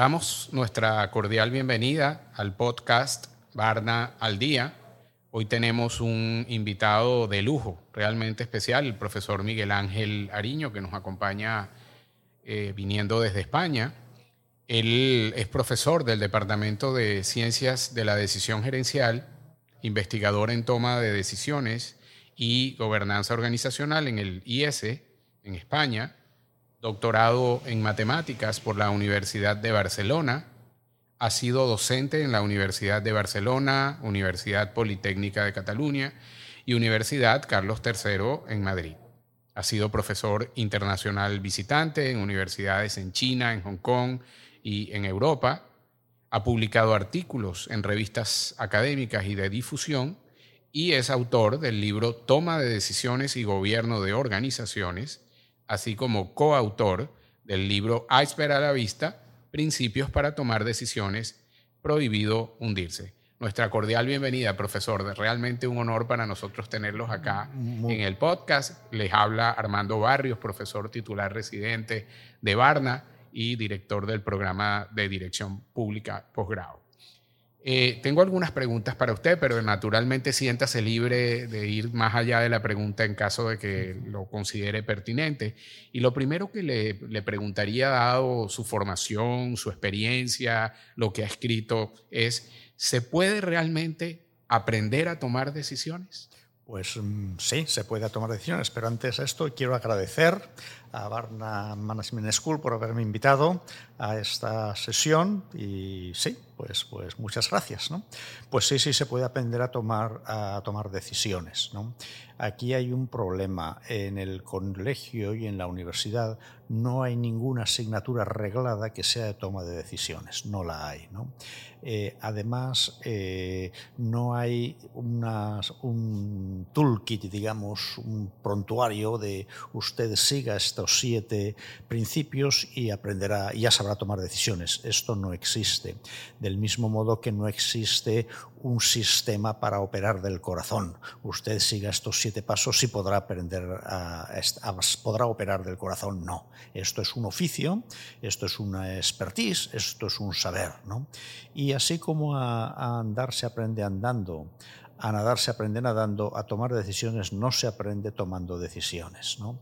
Damos nuestra cordial bienvenida al podcast Barna al Día. Hoy tenemos un invitado de lujo, realmente especial, el profesor Miguel Ángel Ariño, que nos acompaña eh, viniendo desde España. Él es profesor del Departamento de Ciencias de la Decisión Gerencial, investigador en toma de decisiones y gobernanza organizacional en el IS en España doctorado en matemáticas por la Universidad de Barcelona. Ha sido docente en la Universidad de Barcelona, Universidad Politécnica de Cataluña y Universidad Carlos III en Madrid. Ha sido profesor internacional visitante en universidades en China, en Hong Kong y en Europa. Ha publicado artículos en revistas académicas y de difusión y es autor del libro Toma de Decisiones y Gobierno de Organizaciones, así como coautor del libro Iceberg a la vista, Principios para tomar decisiones, prohibido hundirse. Nuestra cordial bienvenida, profesor. Realmente un honor para nosotros tenerlos acá en el podcast. Les habla Armando Barrios, profesor titular residente de Barna y director del programa de Dirección Pública Posgrado. Eh, tengo algunas preguntas para usted, pero naturalmente siéntase libre de ir más allá de la pregunta en caso de que lo considere pertinente. Y lo primero que le, le preguntaría, dado su formación, su experiencia, lo que ha escrito, es, ¿se puede realmente aprender a tomar decisiones? Pues mm, sí, se puede tomar decisiones, pero antes de esto quiero agradecer a Barna Management School por haberme invitado a esta sesión y sí, pues, pues muchas gracias. ¿no? Pues sí, sí se puede aprender a tomar, a tomar decisiones. ¿no? Aquí hay un problema. En el colegio y en la universidad no hay ninguna asignatura reglada que sea de toma de decisiones, no la hay. ¿no? Eh, además, eh, no hay un toolkit, digamos, un prontuario de usted siga siete principios y aprenderá, ya sabrá tomar decisiones. Esto no existe. Del mismo modo que no existe un sistema para operar del corazón. Usted siga estos siete pasos y podrá aprender a, podrá operar del corazón. No. Esto es un oficio, esto es una expertise, esto es un saber. ¿no? Y así como a, andar se aprende andando, a nadar se aprende nadando, a tomar decisiones no se aprende tomando decisiones. ¿no?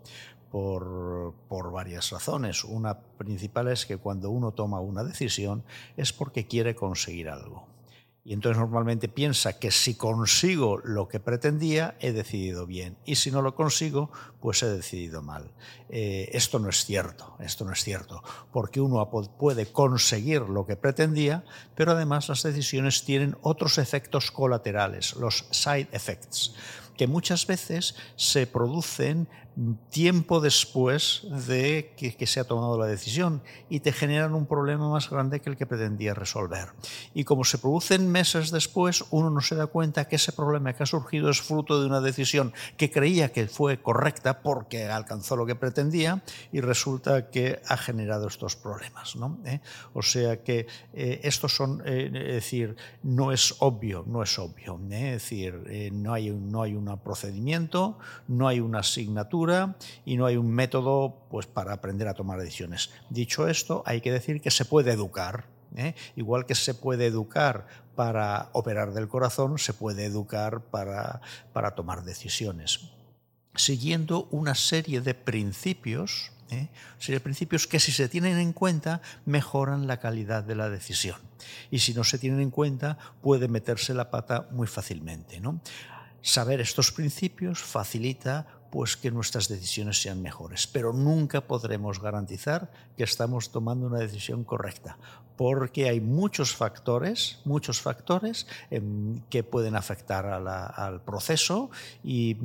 Por, varias razones. Una principal es que cuando uno toma una decisión es porque quiere conseguir algo. Y entonces normalmente piensa que si consigo lo que pretendía, he decidido bien. Y si no lo consigo, pues he decidido mal. Eh, esto no es cierto, esto no es cierto, porque uno puede conseguir lo que pretendía, pero además las decisiones tienen otros efectos colaterales, los side effects que muchas veces se producen tiempo después de que, se ha tomado la decisión y te generan un problema más grande que el que pretendía resolver. Y como se producen meses después, uno no se da cuenta que ese problema que ha surgido es fruto de una decisión que creía que fue correcta porque alcanzó lo que pretendía y resulta que ha generado estos problemas. ¿no? ¿Eh? O sea que eh, estos son, eh, es decir, no es obvio, no es obvio. Es decir, no, hay, no hay un procedimiento, no hay una asignatura, y no hay un método pues, para aprender a tomar decisiones. Dicho esto, hay que decir que se puede educar. ¿eh? Igual que se puede educar para operar del corazón, se puede educar para, para tomar decisiones. Siguiendo una serie de principios, ¿eh? serie principios que si se tienen en cuenta mejoran la calidad de la decisión. Y si no se tienen en cuenta puede meterse la pata muy fácilmente. ¿no? Saber estos principios facilita pues que nuestras decisiones sean mejores. Pero nunca podremos garantizar que estamos tomando una decisión correcta, porque hay muchos factores, muchos factores em, que pueden afectar al proceso y,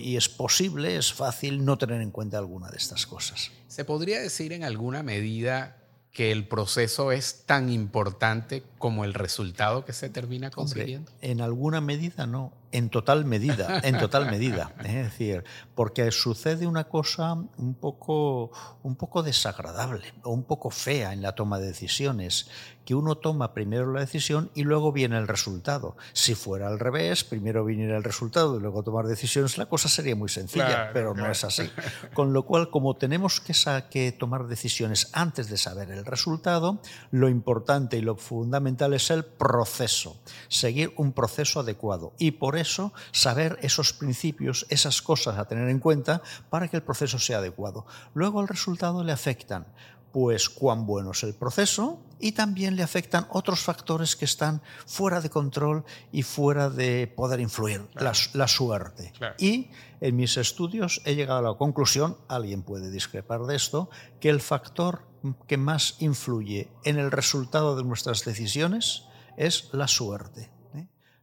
y es posible, es fácil no tener en cuenta alguna de estas cosas. ¿Se podría decir en alguna medida que el proceso es tan importante como el resultado que se termina consiguiendo? en alguna medida no En total medida, en total medida. Es decir, porque sucede una cosa un poco, un poco desagradable o un poco fea en la toma de decisiones, que uno toma primero la decisión y luego viene el resultado. Si fuera al revés, primero viniera el resultado y luego tomar decisiones, la cosa sería muy sencilla, pero no es así. Con lo cual, como tenemos que, que tomar decisiones antes de saber el resultado, lo importante y lo fundamental es el proceso, seguir un proceso adecuado y por eso saber esos principios, esas cosas a tener en cuenta para que el proceso sea adecuado. Luego el resultado le afectan pues cuán bueno es el proceso y también le afectan otros factores que están fuera de control y fuera de poder influir, la, suerte. Y en mis estudios he llegado a la conclusión, alguien puede discrepar de esto, que el factor que más influye en el resultado de nuestras decisiones es la suerte.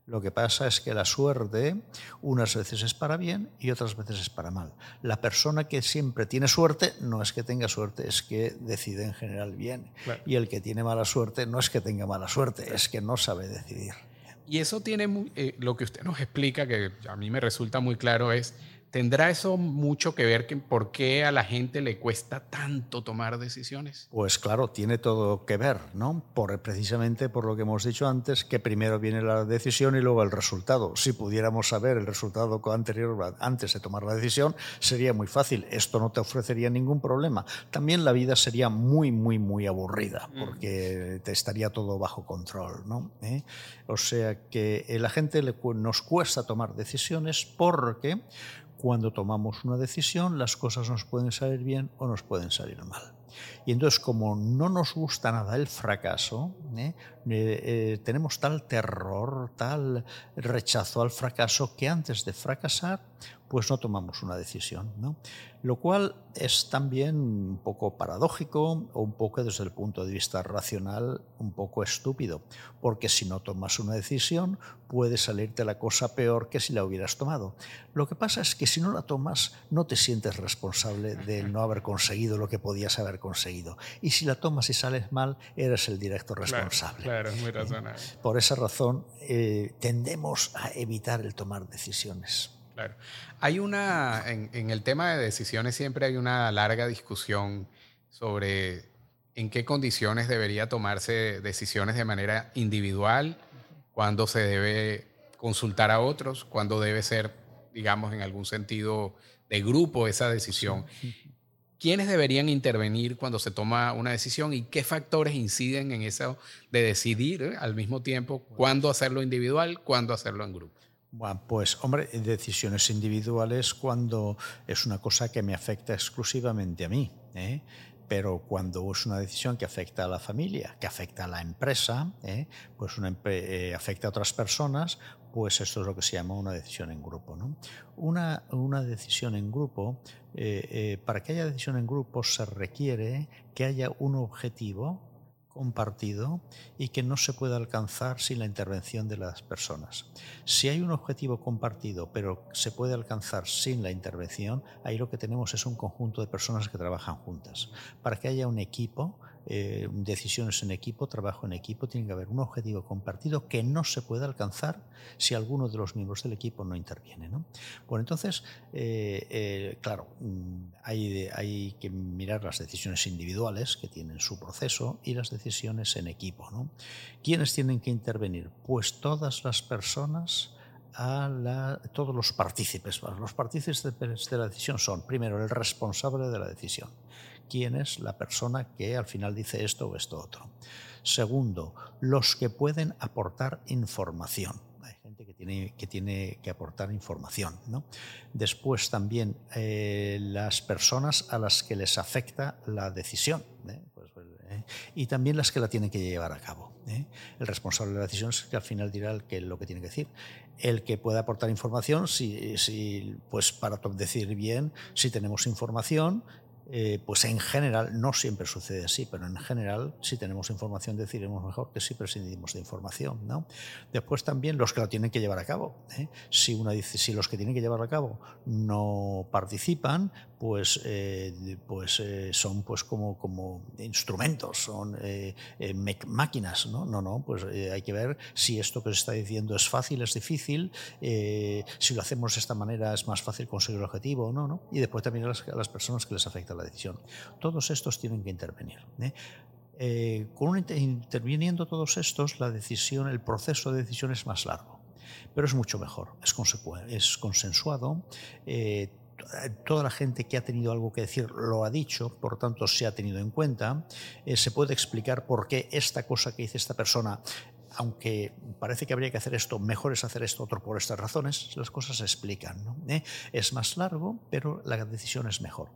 Lo que pasa es que la suerte unas veces es para bien y otras veces es para mal. La persona que siempre tiene suerte no es que tenga suerte, es que decide en general bien. Y el que tiene mala suerte no es que tenga mala suerte, es que no sabe decidir. Y eso tiene, eh, lo que usted nos explica, que a mí me resulta muy claro, es ¿Tendrá eso mucho que ver con por qué a la gente le cuesta tanto tomar decisiones? Pues claro, tiene todo que ver, ¿no? Por, precisamente por lo que hemos dicho antes, que primero viene la decisión y luego el resultado. Si pudiéramos saber el resultado anterior antes de tomar la decisión, sería muy fácil. Esto no te ofrecería ningún problema. También la vida sería muy, muy, muy aburrida, mm. porque te estaría todo bajo control, ¿no? ¿Eh? O sea que a la gente le, nos cuesta tomar decisiones porque cuando tomamos una decisión, las cosas nos pueden salir bien o nos pueden salir mal. Y entonces, como no nos gusta nada el fracaso, ¿eh? Eh, eh, tenemos tal terror, tal rechazo al fracaso, que antes de fracasar, pues no tomamos una decisión. ¿no? Lo cual es también un poco paradójico o un poco desde el punto de vista racional un poco estúpido, porque si no tomas una decisión puede salirte la cosa peor que si la hubieras tomado. Lo que pasa es que si no la tomas no te sientes responsable de no haber conseguido lo que podías haber conseguido. Y si la tomas y sales mal, eres el directo responsable. Claro, muy razonable. Por esa razón eh, tendemos a evitar el tomar decisiones. Claro. Hay una, en, el tema de decisiones siempre hay una larga discusión sobre en qué condiciones debería tomarse decisiones de manera individual, cuándo se debe consultar a otros, cuándo debe ser, digamos, en algún sentido de grupo esa decisión. ¿Quiénes deberían intervenir cuando se toma una decisión y qué factores inciden en eso de decidir eh, al mismo tiempo cuándo hacerlo individual, cuándo hacerlo en grupo? Bueno, pues hombre, decisiones individuales cuando es una cosa que me afecta exclusivamente a mí. ¿eh? Pero cuando es una decisión que afecta a la familia, que afecta a la empresa, ¿eh? pues una, eh, afecta a otras personas, pues esto es lo que se llama una decisión en grupo. Una, una, decisión en grupo, para que haya decisión en grupo se requiere que haya un objetivo compartido y que no se puede alcanzar sin la intervención de las personas. Si hay un objetivo compartido pero se puede alcanzar sin la intervención, ahí lo que tenemos es un conjunto de personas que trabajan juntas. Para que haya un equipo, eh, decisiones en equipo, trabajo en equipo, tiene que haber un objetivo compartido que no se puede alcanzar si alguno de los miembros del equipo no interviene. ¿no? Bueno, entonces, eh, eh, claro, mm, hay, hay, que mirar las decisiones individuales que tienen su proceso y las decisiones en equipo. ¿no? ¿Quiénes tienen que intervenir? Pues todas las personas a todos los partícipes. Los partícipes de la decisión son, primero, el responsable de la decisión quién es la persona que al final dice esto o esto otro. Segundo, los que pueden aportar información. Hay gente que tiene que, aportar información. ¿no? Después también eh, las personas a las que les afecta la decisión. ¿eh? Pues, ¿eh? y también las que la tienen que llevar a cabo. El responsable de la decisión es el que al final dirá el que, lo que tiene que decir. El que puede aportar información, si, si, pues para decir bien, si tenemos información, eh, pues en general, no siempre sucede así, pero en general, si tenemos información, decidiremos mejor que si prescindimos de información. ¿no? Después también los que lo tienen que llevar a cabo. ¿eh? Si, una si los que tienen que llevarlo a cabo no participan, pues, eh, pues son pues como, como instrumentos, son máquinas. ¿no? no, no, pues hay que ver si esto que se está diciendo es fácil, es difícil, si lo hacemos de esta manera es más fácil conseguir el objetivo o no, no. Y después también a las, las personas que les afecta la decisión. Todos estos tienen que intervenir. ¿eh? Eh, con interviniendo todos estos, la decisión, el proceso de decisión es más largo, pero es mucho mejor, es, es consensuado. Eh, toda la gente que ha tenido algo que decir lo ha dicho, por tanto se ha tenido en cuenta. se puede explicar por qué esta cosa que dice esta persona aunque parece que habría que hacer esto, mejor es hacer esto otro por estas razones, las cosas se explican. Es más largo, pero la decisión es mejor.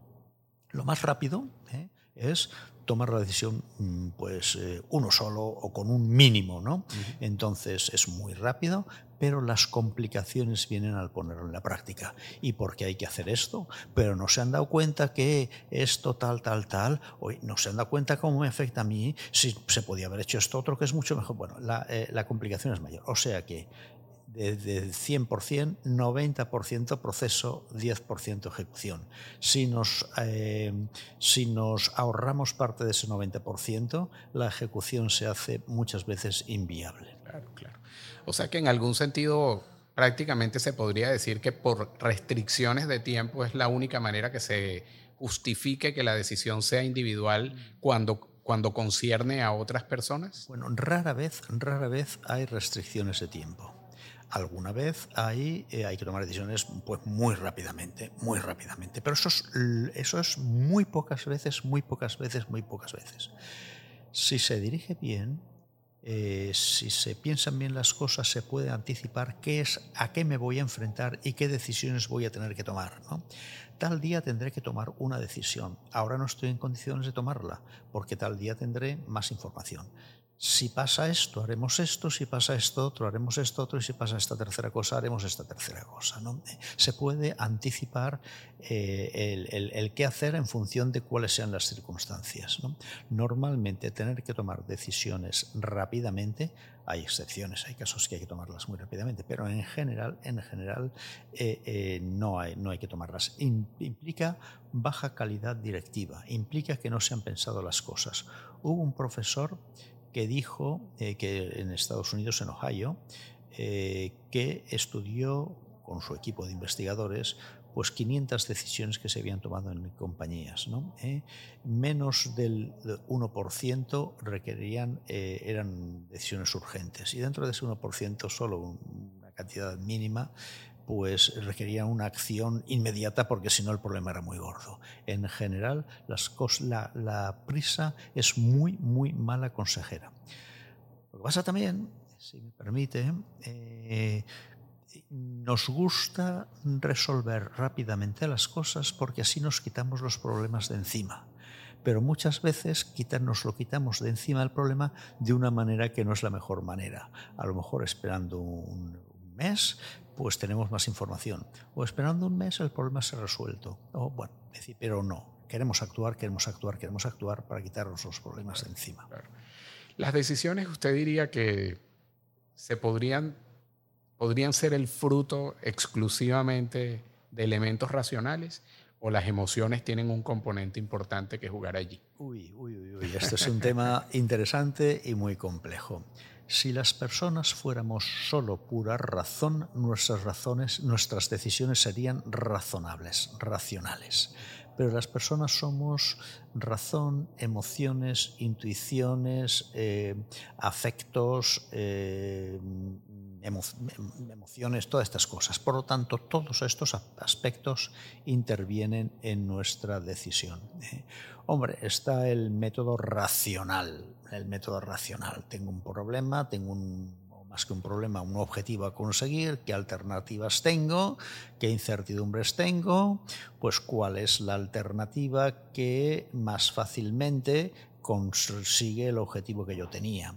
Lo más rápido ¿eh? es tomar la decisión mm, pues eh, uno solo o con un mínimo, ¿no? Entonces es muy rápido, pero las complicaciones vienen al ponerlo en la práctica. ¿Y por qué hay que hacer esto? Pero no se han dado cuenta que esto tal, tal, tal, hoy no se han dado cuenta cómo me afecta a mí, si se podía haber hecho esto otro que es mucho mejor. Bueno, la, eh, la complicación es mayor. O sea que de, 100%, 90% proceso, 10% ejecución. Si nos, eh, si nos ahorramos parte de ese 90%, la ejecución se hace muchas veces inviable. Claro, claro. O sea que en algún sentido prácticamente se podría decir que por restricciones de tiempo es la única manera que se justifique que la decisión sea individual cuando cuando concierne a otras personas? Bueno, rara vez, rara vez hay restricciones de tiempo alguna vez hay, eh, hay que tomar decisiones pues, muy rápidamente, muy rápidamente. Pero eso es, eso es muy pocas veces, muy pocas veces, muy pocas veces. Si se dirige bien, eh, si se piensan bien las cosas, se puede anticipar qué es, a qué me voy a enfrentar y qué decisiones voy a tener que tomar. Tal día tendré que tomar una decisión. Ahora no estoy en condiciones de tomarla, porque tal día tendré más información si pasa esto, haremos esto, si pasa esto otro, haremos esto otro, y si pasa esta tercera cosa, haremos esta tercera cosa. ¿no? Se puede anticipar eh, el, qué hacer en función de cuáles sean las circunstancias. Normalmente tener que tomar decisiones rápidamente, hay excepciones, hay casos que hay que tomarlas muy rápidamente, pero en general, en general eh, eh, no, hay, no hay que tomarlas. implica baja calidad directiva, implica que no se han pensado las cosas. Hubo un profesor que dijo eh, que en Estados Unidos, en Ohio, eh, que estudió con su equipo de investigadores pues 500 decisiones que se habían tomado en compañías. ¿no? Eh, menos del 1% requerían, eran decisiones urgentes y dentro de ese 1% solo una cantidad mínima pues requería una acción inmediata porque si no el problema era muy gordo. En general, las la, la, prisa es muy, muy mala consejera. Lo que pasa también, si me permite, eh, nos gusta resolver rápidamente las cosas porque así nos quitamos los problemas de encima. Pero muchas veces nos lo quitamos de encima el problema de una manera que no es la mejor manera. A lo mejor esperando un, mes, pues tenemos más información. O esperando un mes el problema se ha resuelto. O bueno, decir, pero no, queremos actuar, queremos actuar, queremos actuar para quitarnos los problemas de encima. Las decisiones, usted diría que se podrían, podrían ser el fruto exclusivamente de elementos racionales o las emociones tienen un componente importante que jugar allí. Uy, uy, uy, uy. Este es un tema interesante y muy complejo. Si las personas fuéramos solo pura razón, nuestras razones, nuestras decisiones serían razonables, racionales. Pero las personas somos razón, emociones, intuiciones, eh, afectos, eh, emociones, todas estas cosas. Por lo tanto, todos estos aspectos intervienen en nuestra decisión. ¿eh? Hombre, está el método racional. El método racional. Tengo un problema, tengo un, más que un problema, un objetivo a conseguir, qué alternativas tengo, qué incertidumbres tengo, pues cuál es la alternativa que más fácilmente consigue el objetivo que yo tenía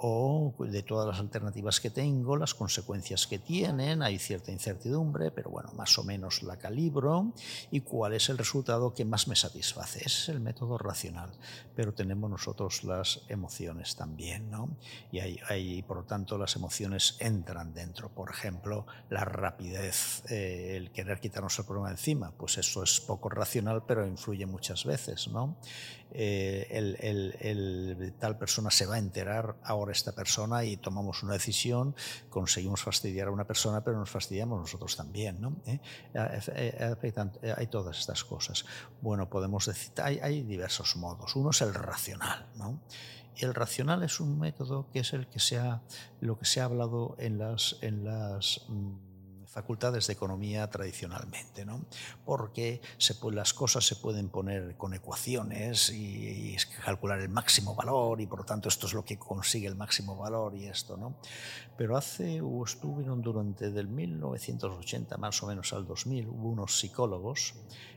o de todas las alternativas que tengo, las consecuencias que tienen, hay cierta incertidumbre, pero bueno, más o menos la calibro y cuál es el resultado que más me satisface. Ese es el método racional, pero tenemos nosotros las emociones también, ¿no? Y hay, por lo tanto las emociones entran dentro. Por ejemplo, la rapidez, eh, el querer quitarnos el problema encima, pues eso es poco racional, pero influye muchas veces, ¿no? Eh, el, tal persona se va a enterar ahora esta persona y tomamos una decisión, conseguimos fastidiar a una persona, pero nos fastidiamos nosotros también. ¿no? ¿Eh? Eh, hay todas estas cosas. Bueno, podemos decir, hay, hay diversos modos. Uno es el racional. ¿no? el racional es un método que es el que se ha, lo que se ha hablado en las, en las mm, facultades de economía tradicionalmente, ¿no? porque se, las cosas se pueden poner con ecuaciones y, calcular el máximo valor y por lo tanto esto es lo que consigue el máximo valor y esto. ¿no? Pero hace, o estuvieron durante del 1980 más o menos al 2000, hubo unos psicólogos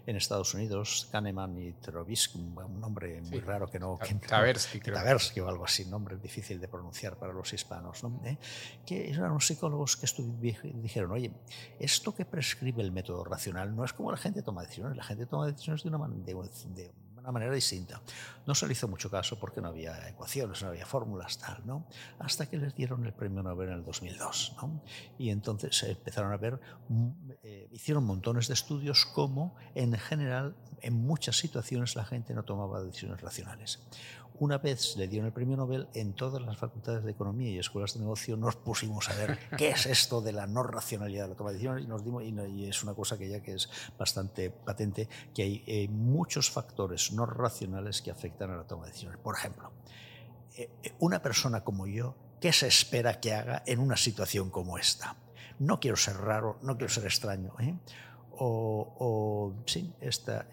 en Estados Unidos, Kahneman y Trovisky, un nombre muy raro que no... Que, Taversky, o algo así, nombre difícil de pronunciar para los hispanos, ¿no? ¿Eh? que eran unos psicólogos que dijeron, oye, esto que prescribe el método racional no es como la gente toma decisiones, la gente toma decisiones de una, manera distinta. No se le hizo mucho caso porque no había ecuaciones, no había fórmulas, tal, ¿no? Hasta que les dieron el premio Nobel en el 2002, ¿no? Y entonces empezaron a ver, eh, hicieron montones de estudios como en general en muchas situaciones la gente no tomaba decisiones racionales una vez le dieron el premio Nobel, en todas las facultades de economía y escuelas de negocio nos pusimos a ver qué es esto de la no racionalidad de la toma de decisiones y nos dimos, y, es una cosa que ya que es bastante patente, que hay eh, muchos factores no racionales que afectan a la toma de decisiones. Por ejemplo, eh, eh, una persona como yo, ¿qué se espera que haga en una situación como esta? No quiero ser raro, no quiero ser extraño. O, sí, esta,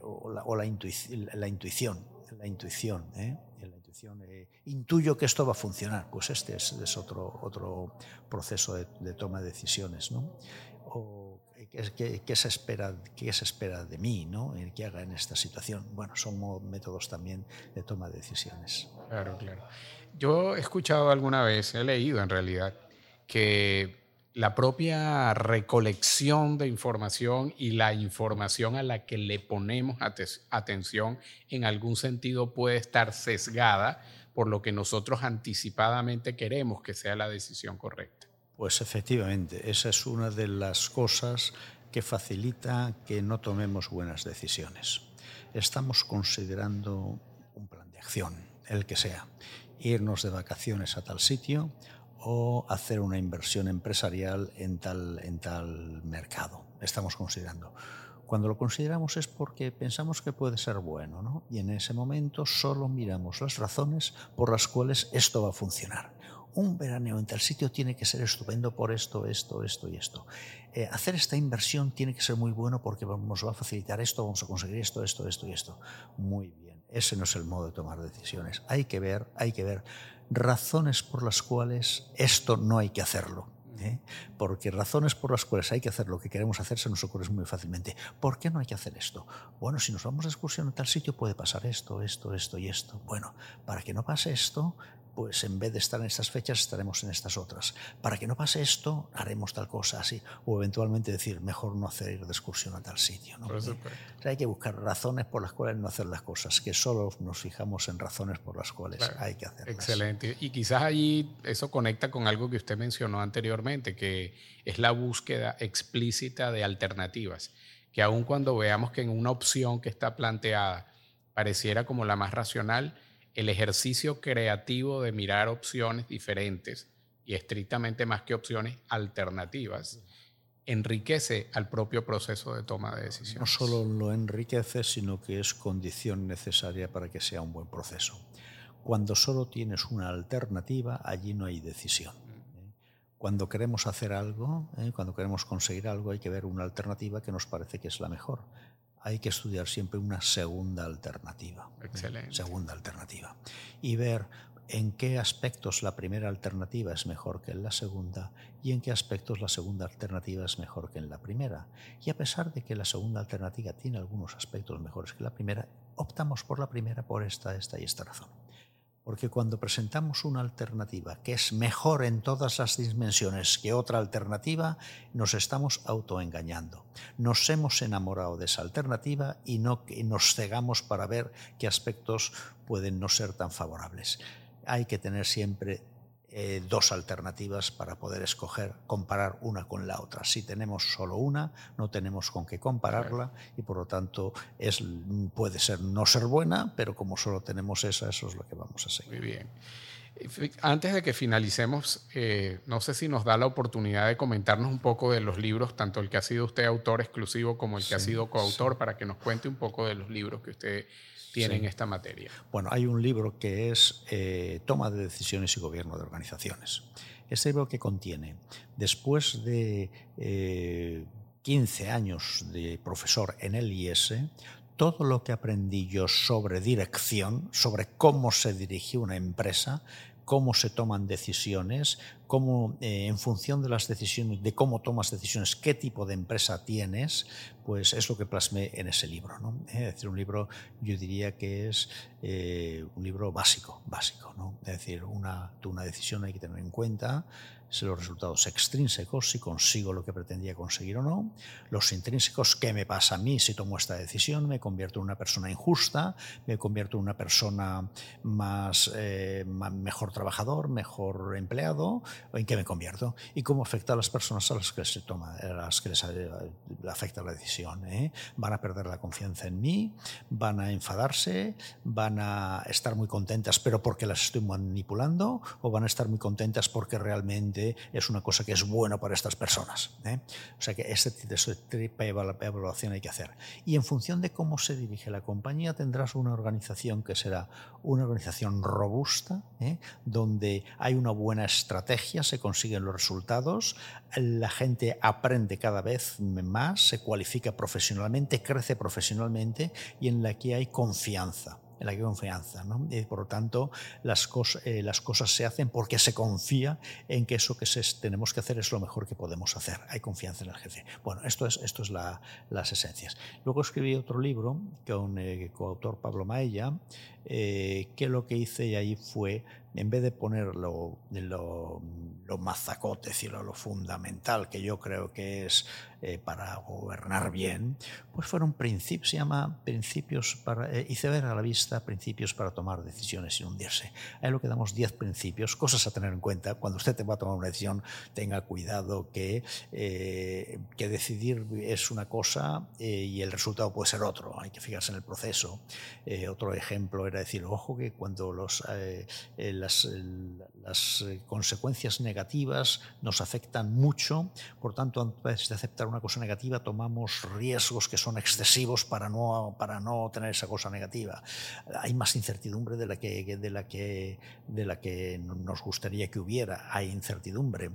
o, la, o la, intuición la intuición. ¿eh? La intuición eh, intuyo que esto va a funcionar. Pues este es, otro, otro proceso de, toma de decisiones. ¿no? O, ¿qué, se espera, ¿Qué se espera de mí ¿no? que haga en esta situación? Bueno, son métodos también de toma de decisiones. Claro, claro. Yo he escuchado alguna vez, he leído en realidad, que la propia recolección de información y la información a la que le ponemos atención en algún sentido puede estar sesgada por lo que nosotros anticipadamente queremos que sea la decisión correcta. Pues efectivamente, esa es una de las cosas que facilita que no tomemos buenas decisiones. Estamos considerando un plan de acción, el que sea, irnos de vacaciones a tal sitio o hacer una inversión empresarial en tal, en tal mercado. Estamos considerando. Cuando lo consideramos es porque pensamos que puede ser bueno, ¿no? Y en ese momento solo miramos las razones por las cuales esto va a funcionar. Un veraneo en tal sitio tiene que ser estupendo por esto, esto, esto y esto. Eh, hacer esta inversión tiene que ser muy bueno porque nos va a facilitar esto, vamos a conseguir esto, esto, esto y esto. Muy bien. Ese no es el modo de tomar decisiones. Hay que ver, hay que ver razones por las cuales esto no hay que hacerlo. ¿eh? Porque razones por las cuales hay que hacer lo que queremos hacer se nos ocurre muy fácilmente. ¿Por qué no hay que hacer esto? Bueno, si nos vamos de excursión a tal sitio puede pasar esto, esto, esto y esto. Bueno, para que no pase esto, pues en vez de estar en estas fechas estaremos en estas otras. Para que no pase esto, haremos tal cosa así. O eventualmente decir, mejor no hacer ir de excursión a tal sitio. ¿no? hay que buscar razones por las cuales no hacer las cosas, que solo nos fijamos en razones por las cuales hay que hacerlas. Excelente. Y quizás allí eso conecta con algo que usted mencionó anteriormente, que es la búsqueda explícita de alternativas. Que aun cuando veamos que en una opción que está planteada pareciera como la más racional, el ejercicio creativo de mirar opciones diferentes y estrictamente más que opciones alternativas enriquece al propio proceso de toma de decisiones. No solo lo enriquece, sino que es condición necesaria para que sea un buen proceso. Cuando solo tienes una alternativa, allí no hay decisión. ¿eh? Cuando queremos hacer algo, ¿eh? cuando queremos conseguir algo, hay que ver una alternativa que nos parece que es la mejor hay que estudiar siempre una segunda alternativa. Excelente. Segunda alternativa. Y ver en qué aspectos la primera alternativa es mejor que en la segunda y en qué aspectos la segunda alternativa es mejor que en la primera. Y a pesar de que la segunda alternativa tiene algunos aspectos mejores que la primera, optamos por la primera por esta, esta y esta razón. Porque cuando presentamos una alternativa que es mejor en todas las dimensiones que otra alternativa, nos estamos autoengañando. Nos hemos enamorado de esa alternativa y no nos cegamos para ver qué aspectos pueden no ser tan favorables. Hay que tener siempre eh, dos alternativas para poder escoger, comparar una con la otra. Si tenemos solo una, no tenemos con qué compararla y por lo tanto es, puede ser no ser buena, pero como solo tenemos esa, eso es lo que vamos a seguir. Muy bien. Antes de que finalicemos, eh, no sé si nos da la oportunidad de comentarnos un poco de los libros, tanto el que ha sido usted autor exclusivo como el que ha sido coautor, para que nos cuente un poco de los libros que usted tiene en esta materia? Bueno, hay un libro que es eh, Toma de Decisiones y Gobierno de Organizaciones. Este libro que contiene, después de 15 eh, años de profesor en el IS, todo lo que aprendí yo sobre dirección, sobre cómo se dirige una empresa, cómo se toman decisiones, cómo eh, en función de las decisiones, de cómo tomas decisiones, qué tipo de empresa tienes, pues es lo que plasmé en ese libro. ¿no? Es decir, un libro, yo diría que es eh, un libro básico, básico. ¿no? Es decir, una, una decisión hay que tener en cuenta los resultados extrínsecos, si consigo lo que pretendía conseguir o no, los intrínsecos, qué me pasa a mí si tomo esta decisión, me convierto en una persona injusta, me convierto en una persona más, eh, mejor trabajador, mejor empleado, en qué me convierto y cómo afecta a las personas a las que se toma, a las que les afecta la decisión. ¿eh? Van a perder la confianza en mí, van a enfadarse, van a estar muy contentas, pero porque las estoy manipulando, o van a estar muy contentas porque realmente es una cosa que es bueno para estas personas. ¿eh? O sea que este tipo de evaluación hay que hacer. Y en función de cómo se dirige la compañía, tendrás una organización que será una organización robusta, ¿eh? donde hay una buena estrategia, se consiguen los resultados, la gente aprende cada vez más, se cualifica profesionalmente, crece profesionalmente y en la que hay confianza en la que hay confianza. ¿no? Y por lo tanto, las, cosas, eh, las cosas se hacen porque se confía en que eso que se, tenemos que hacer es lo mejor que podemos hacer. Hay confianza en el jefe. Bueno, esto es, esto es la, las esencias. Luego escribí otro libro con el eh, coautor Pablo Maella, eh, que lo que hice ahí fue en vez de poner lo, lo, lo mazacote, decirlo, lo fundamental que yo creo que es eh, para gobernar bien, pues fueron principios, se llama principios para, eh, ver a la vista, principios para tomar decisiones sin hundirse. Ahí lo que damos 10 principios, cosas a tener en cuenta. Cuando usted te va a tomar una decisión, tenga cuidado que, eh, que decidir es una cosa eh, y el resultado puede ser otro. Hay que fijarse en el proceso. otro ejemplo era decir, ojo que cuando los, las, las consecuencias negativas nos afectan mucho, por tanto, antes de aceptar una cosa negativa tomamos riesgos que son excesivos para no, para no tener esa cosa negativa. Hay más incertidumbre de la que, de la que, de la que nos gustaría que hubiera. Hay incertidumbre.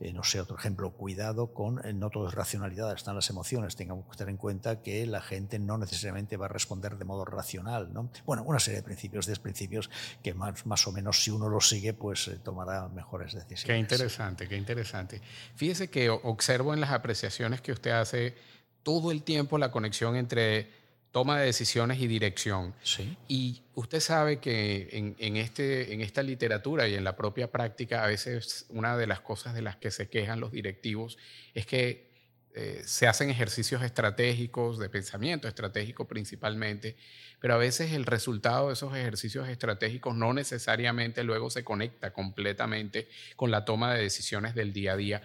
Eh, no sé, otro ejemplo, cuidado con, eh, no todo es racionalidad, están las emociones. Tengamos que tener en cuenta que la gente no necesariamente va a responder de modo racional. ¿no? Bueno, una serie de principios, 10 principios que más, más o menos si uno los sigue, pues tomará mejores decisiones. Qué interesante, qué interesante. Fíjese que observo en las apreciaciones que usted hace todo el tiempo la conexión entre toma de decisiones y dirección. Sí. Y usted sabe que en, en, este, en esta literatura y en la propia práctica, a veces una de las cosas de las que se quejan los directivos es que eh, se hacen ejercicios estratégicos, de pensamiento estratégico principalmente, pero a veces el resultado de esos ejercicios estratégicos no necesariamente luego se conecta completamente con la toma de decisiones del día a día.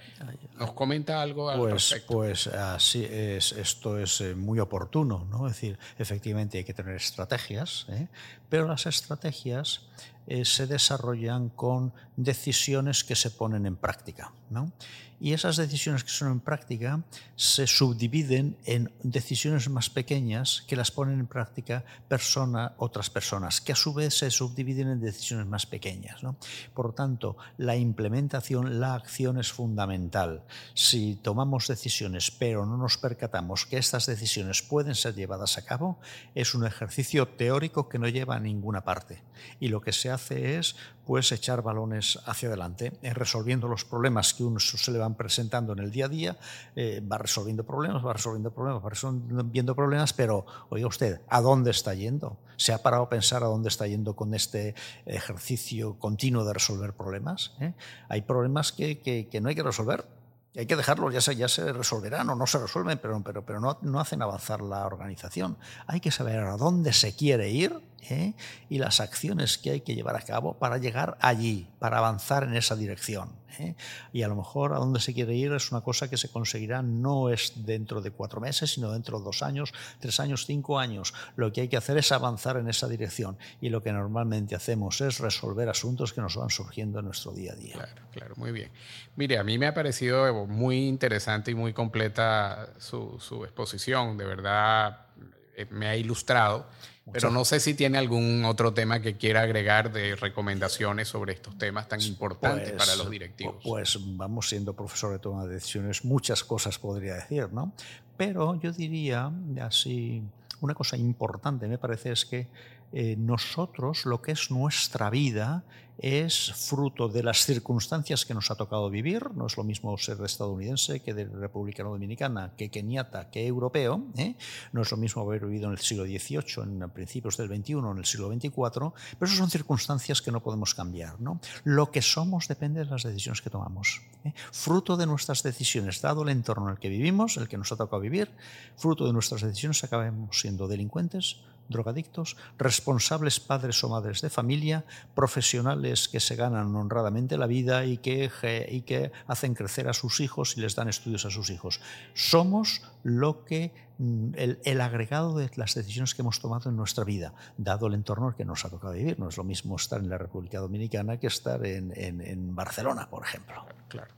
¿Nos comenta algo al pues, respecto? Pues así es, esto es eh, muy oportuno, ¿no? Es decir, efectivamente hay que tener estrategias, ¿eh? pero las estrategias se desarrollan con decisiones que se ponen en práctica, ¿no? y esas decisiones que son en práctica se subdividen en decisiones más pequeñas que las ponen en práctica persona, otras personas, que a su vez se subdividen en decisiones más pequeñas. Por lo tanto, la implementación, la acción es fundamental. Si tomamos decisiones pero no nos percatamos que estas decisiones pueden ser llevadas a cabo, es un ejercicio teórico que no lleva a ninguna parte. Y lo que se hace es pues echar balones hacia adelante, eh, resolviendo los problemas que uno se le van presentando en el día a día, eh, va resolviendo problemas, va resolviendo problemas, va resolviendo problemas, pero oiga usted, ¿a dónde está yendo? ¿Se ha parado a pensar a dónde está yendo con este ejercicio continuo de resolver problemas? Hay problemas que, que no hay que resolver, hay que dejarlos, ya se, ya se resolverán o no se resuelven, pero, pero, pero no, no hacen avanzar la organización. Hay que saber a dónde se quiere ir ¿eh? y las acciones que hay que llevar a cabo para llegar allí, para avanzar en esa dirección. ¿eh? Y a lo mejor a dónde se quiere ir es una cosa que se conseguirá no es dentro de cuatro meses, sino dentro de dos años, tres años, cinco años. Lo que hay que hacer es avanzar en esa dirección y lo que normalmente hacemos es resolver asuntos que nos van surgiendo en nuestro día a día. Claro, claro, muy bien. Mire, a mí me ha parecido muy interesante y muy completa su, su exposición, de verdad eh, me ha ilustrado. Pero no sé si tiene algún otro tema que quiera agregar de recomendaciones sobre estos temas tan importantes para los pues, directivos. Pues vamos siendo profesor de toma de decisiones, muchas cosas podría decir, ¿no? Pero yo diría así, una cosa importante me parece es que eh, nosotros, lo que es nuestra vida, es fruto de las circunstancias que nos ha tocado vivir. No es lo mismo ser estadounidense que de República Dominicana, que keniata, que europeo. ¿eh? No es lo mismo haber vivido en el siglo XVIII, en principios del XXI, en el siglo XXIV, pero esas son circunstancias que no podemos cambiar. Lo que somos depende de las decisiones que tomamos. ¿eh? Fruto de nuestras decisiones, dado el entorno en el que vivimos, el que nos ha tocado vivir, fruto de nuestras decisiones acabamos siendo delincuentes, drogadictos, responsables padres o madres de familia, profesionales que se ganan honradamente la vida y que, y que hacen crecer a sus hijos y les dan estudios a sus hijos. Somos lo que mm, el, agregado de las decisiones que hemos tomado en nuestra vida, dado el entorno que nos ha tocado vivir. No es lo mismo estar en la República Dominicana que estar en, en Barcelona, por ejemplo. Claro.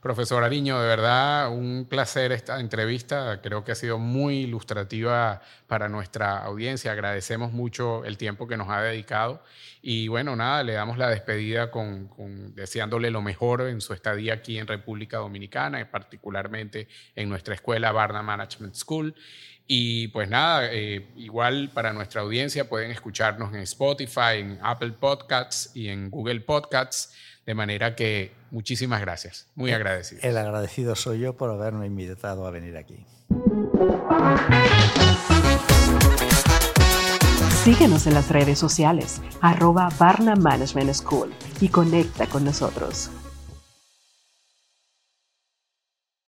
Profesor Ariño, de verdad un placer esta entrevista. Creo que ha sido muy ilustrativa para nuestra audiencia. Agradecemos mucho el tiempo que nos ha dedicado. Y bueno, nada, le damos la despedida con, deseándole lo mejor en su estadía aquí en República Dominicana, y particularmente en nuestra escuela Barna Management School. Y pues nada, eh, igual para nuestra audiencia pueden escucharnos en Spotify, en Apple Podcasts y en Google Podcasts. De manera que muchísimas gracias, muy agradecido. El agradecido soy yo por haberme invitado a venir aquí. Síguenos en las redes sociales, arroba Barna Management School y conecta con nosotros.